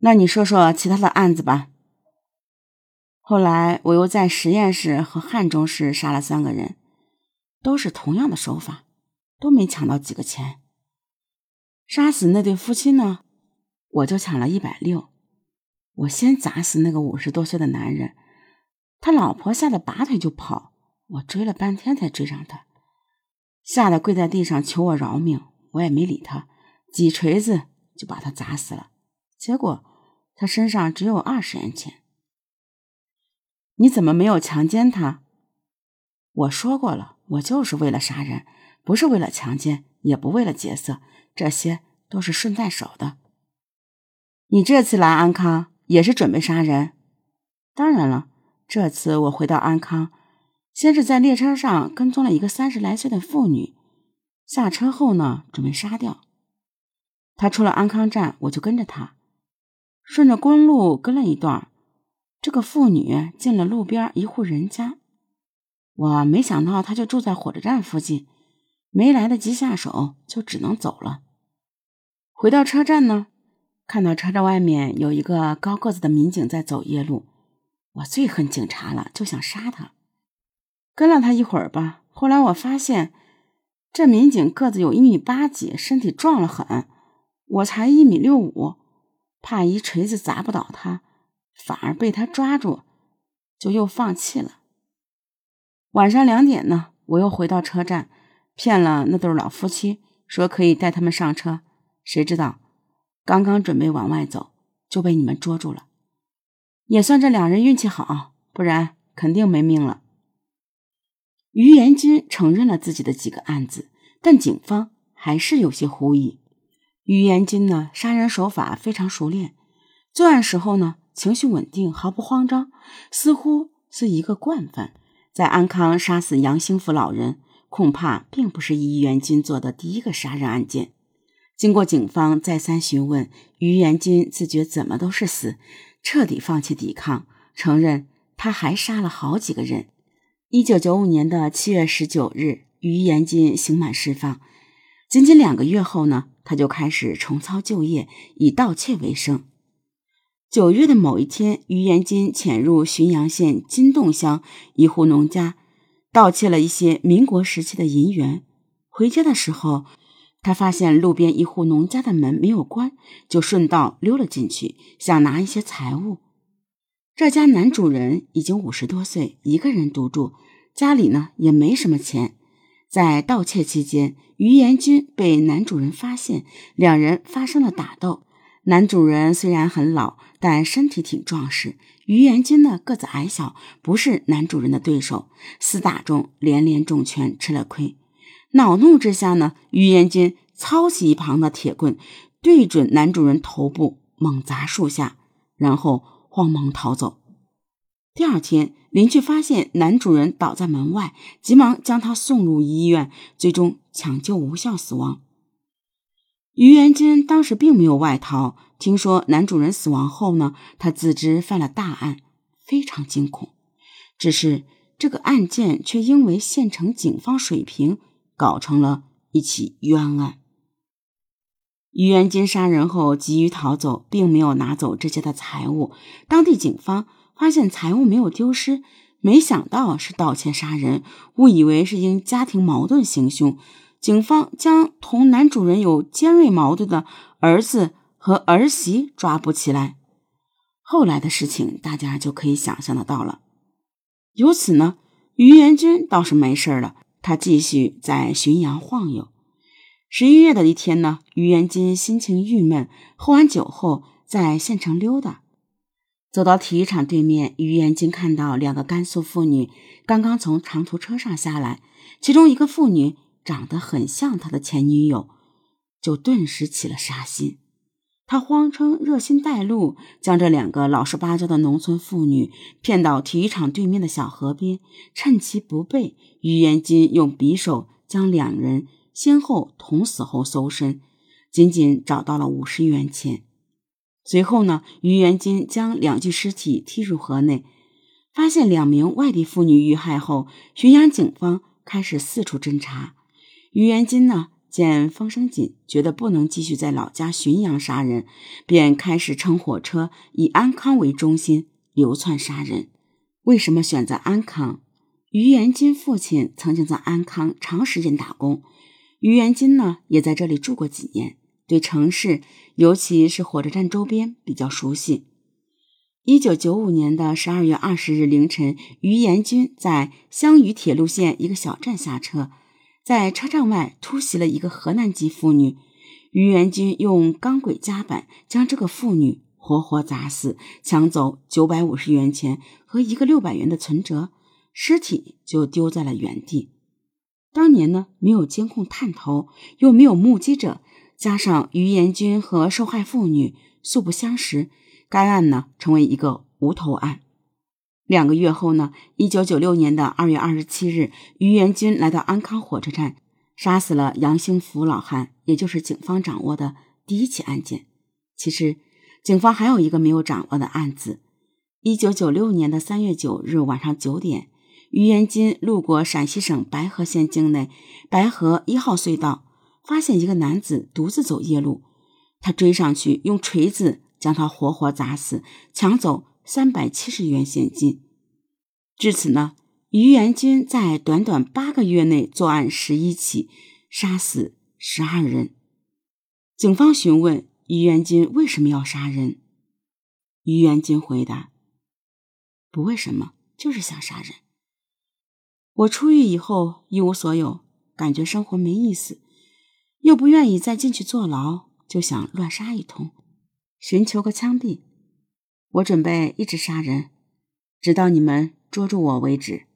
那你说说其他的案子吧。后来我又在实验室和汉中市杀了三个人，都是同样的手法，都没抢到几个钱。杀死那对夫妻呢，我就抢了一百六。我先砸死那个五十多岁的男人，他老婆吓得拔腿就跑，我追了半天才追上他，吓得跪在地上求我饶命，我也没理他，几锤子就把他砸死了。结果他身上只有二十元钱。你怎么没有强奸他？我说过了，我就是为了杀人，不是为了强奸，也不为了劫色，这些都是顺带手的。你这次来安康也是准备杀人？当然了，这次我回到安康，先是在列车上跟踪了一个三十来岁的妇女，下车后呢，准备杀掉。他出了安康站，我就跟着他，顺着公路跟了一段。这个妇女进了路边一户人家，我没想到她就住在火车站附近，没来得及下手，就只能走了。回到车站呢，看到车站外面有一个高个子的民警在走夜路，我最恨警察了，就想杀他。跟了他一会儿吧，后来我发现这民警个子有一米八几，身体壮了很，我才一米六五，怕一锤子砸不倒他。反而被他抓住，就又放弃了。晚上两点呢，我又回到车站，骗了那对老夫妻，说可以带他们上车。谁知道，刚刚准备往外走，就被你们捉住了。也算这两人运气好，不然肯定没命了。于延军承认了自己的几个案子，但警方还是有些狐疑。于延军呢，杀人手法非常熟练，作案时候呢。情绪稳定，毫不慌张，似乎是一个惯犯。在安康杀死杨兴福老人，恐怕并不是于元军做的第一个杀人案件。经过警方再三询问，于元军自觉怎么都是死，彻底放弃抵抗，承认他还杀了好几个人。一九九五年的七月十九日，于延军刑满释放。仅仅两个月后呢，他就开始重操旧业，以盗窃为生。九月的某一天，于延金潜入浔阳县金洞乡一户农家，盗窃了一些民国时期的银元。回家的时候，他发现路边一户农家的门没有关，就顺道溜了进去，想拿一些财物。这家男主人已经五十多岁，一个人独住，家里呢也没什么钱。在盗窃期间，于延军被男主人发现，两人发生了打斗。男主人虽然很老，但身体挺壮实。于元金呢个子矮小，不是男主人的对手。厮打中连连中拳，吃了亏。恼怒之下呢，于元金操起一旁的铁棍，对准男主人头部猛砸数下，然后慌忙逃走。第二天，邻居发现男主人倒在门外，急忙将他送入医院，最终抢救无效死亡。于元军当时并没有外逃，听说男主人死亡后呢，他自知犯了大案，非常惊恐。只是这个案件却因为县城警方水平，搞成了一起冤案。于元金杀人后急于逃走，并没有拿走这些的财物。当地警方发现财物没有丢失，没想到是盗窃杀人，误以为是因家庭矛盾行凶。警方将同男主人有尖锐矛盾的儿子和儿媳抓捕起来。后来的事情大家就可以想象得到了。由此呢，于元军倒是没事了，他继续在浔阳晃悠。十一月的一天呢，于元军心情郁闷，喝完酒后在县城溜达，走到体育场对面，于元金看到两个甘肃妇女刚刚从长途车上下来，其中一个妇女。长得很像他的前女友，就顿时起了杀心。他谎称热心带路，将这两个老实巴交的农村妇女骗到体育场对面的小河边，趁其不备，于延金用匕首将两人先后捅死后搜身，仅仅找到了五十元钱。随后呢，于元金将两具尸体踢入河内，发现两名外地妇女遇害后，浔阳警方开始四处侦查。于元金呢，见风声紧，觉得不能继续在老家浔阳杀人，便开始乘火车以安康为中心流窜杀人。为什么选择安康？于元金父亲曾经在安康长时间打工，于元金呢也在这里住过几年，对城市，尤其是火车站周边比较熟悉。一九九五年的十二月二十日凌晨，于延军在湘渝铁路线一个小站下车。在车站外突袭了一个河南籍妇女，于元军用钢轨夹板将这个妇女活活砸死，抢走九百五十元钱和一个六百元的存折，尸体就丢在了原地。当年呢，没有监控探头，又没有目击者，加上于延军和受害妇女素不相识，该案呢成为一个无头案。两个月后呢？一九九六年的二月二十七日，于元军来到安康火车站，杀死了杨兴福老汉，也就是警方掌握的第一起案件。其实，警方还有一个没有掌握的案子。一九九六年的三月九日晚上九点，于元军路过陕西省白河县境内白河一号隧道，发现一个男子独自走夜路，他追上去，用锤子将他活活砸死，抢走。三百七十元现金。至此呢，于元军在短短八个月内作案十一起，杀死十二人。警方询问于元军为什么要杀人，于元军回答：“不为什么，就是想杀人。我出狱以后一无所有，感觉生活没意思，又不愿意再进去坐牢，就想乱杀一通，寻求个枪毙。”我准备一直杀人，直到你们捉住我为止。